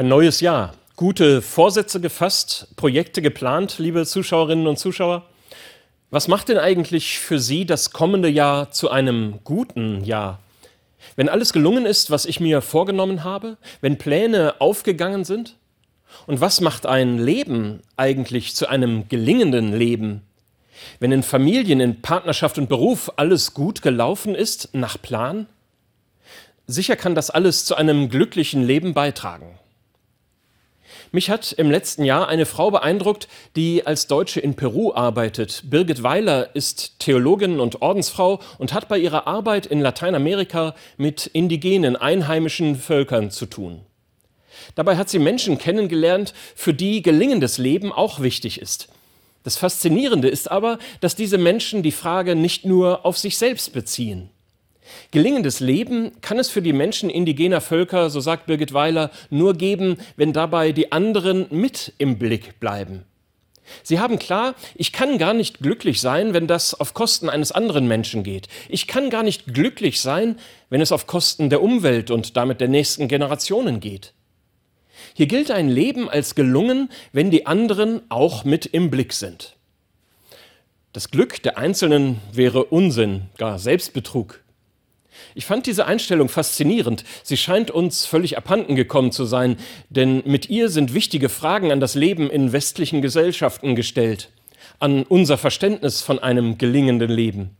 Ein neues Jahr. Gute Vorsätze gefasst, Projekte geplant, liebe Zuschauerinnen und Zuschauer. Was macht denn eigentlich für Sie das kommende Jahr zu einem guten Jahr? Wenn alles gelungen ist, was ich mir vorgenommen habe, wenn Pläne aufgegangen sind? Und was macht ein Leben eigentlich zu einem gelingenden Leben? Wenn in Familien, in Partnerschaft und Beruf alles gut gelaufen ist, nach Plan? Sicher kann das alles zu einem glücklichen Leben beitragen. Mich hat im letzten Jahr eine Frau beeindruckt, die als Deutsche in Peru arbeitet. Birgit Weiler ist Theologin und Ordensfrau und hat bei ihrer Arbeit in Lateinamerika mit indigenen, einheimischen Völkern zu tun. Dabei hat sie Menschen kennengelernt, für die gelingendes Leben auch wichtig ist. Das Faszinierende ist aber, dass diese Menschen die Frage nicht nur auf sich selbst beziehen. Gelingendes Leben kann es für die Menschen indigener Völker, so sagt Birgit Weiler, nur geben, wenn dabei die anderen mit im Blick bleiben. Sie haben klar, ich kann gar nicht glücklich sein, wenn das auf Kosten eines anderen Menschen geht. Ich kann gar nicht glücklich sein, wenn es auf Kosten der Umwelt und damit der nächsten Generationen geht. Hier gilt ein Leben als gelungen, wenn die anderen auch mit im Blick sind. Das Glück der Einzelnen wäre Unsinn, gar Selbstbetrug. Ich fand diese Einstellung faszinierend. Sie scheint uns völlig abhanden gekommen zu sein, denn mit ihr sind wichtige Fragen an das Leben in westlichen Gesellschaften gestellt, an unser Verständnis von einem gelingenden Leben.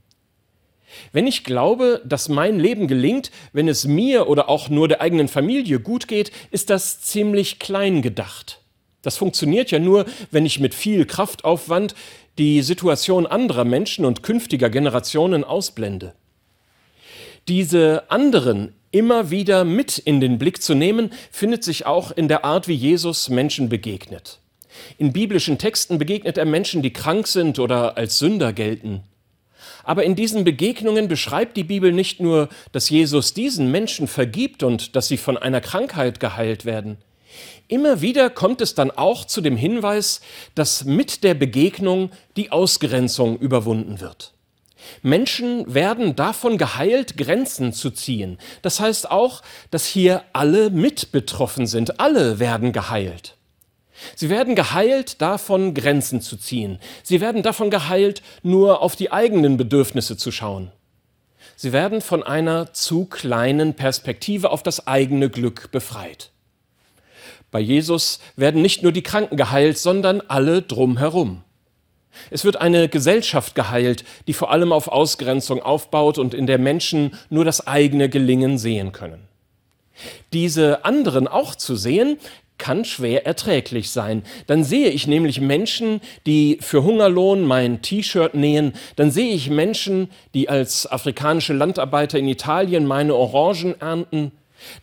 Wenn ich glaube, dass mein Leben gelingt, wenn es mir oder auch nur der eigenen Familie gut geht, ist das ziemlich klein gedacht. Das funktioniert ja nur, wenn ich mit viel Kraftaufwand die Situation anderer Menschen und künftiger Generationen ausblende diese anderen immer wieder mit in den Blick zu nehmen, findet sich auch in der Art, wie Jesus Menschen begegnet. In biblischen Texten begegnet er Menschen, die krank sind oder als Sünder gelten. Aber in diesen Begegnungen beschreibt die Bibel nicht nur, dass Jesus diesen Menschen vergibt und dass sie von einer Krankheit geheilt werden. Immer wieder kommt es dann auch zu dem Hinweis, dass mit der Begegnung die Ausgrenzung überwunden wird. Menschen werden davon geheilt, Grenzen zu ziehen. Das heißt auch, dass hier alle mit betroffen sind. Alle werden geheilt. Sie werden geheilt, davon Grenzen zu ziehen. Sie werden davon geheilt, nur auf die eigenen Bedürfnisse zu schauen. Sie werden von einer zu kleinen Perspektive auf das eigene Glück befreit. Bei Jesus werden nicht nur die Kranken geheilt, sondern alle drumherum. Es wird eine Gesellschaft geheilt, die vor allem auf Ausgrenzung aufbaut und in der Menschen nur das eigene Gelingen sehen können. Diese anderen auch zu sehen, kann schwer erträglich sein. Dann sehe ich nämlich Menschen, die für Hungerlohn mein T-Shirt nähen, dann sehe ich Menschen, die als afrikanische Landarbeiter in Italien meine Orangen ernten,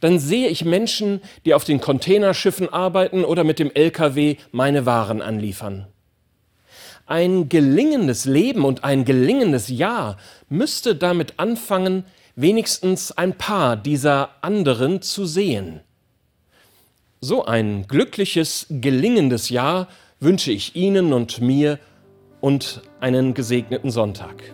dann sehe ich Menschen, die auf den Containerschiffen arbeiten oder mit dem Lkw meine Waren anliefern. Ein gelingendes Leben und ein gelingendes Jahr müsste damit anfangen, wenigstens ein paar dieser anderen zu sehen. So ein glückliches, gelingendes Jahr wünsche ich Ihnen und mir und einen gesegneten Sonntag.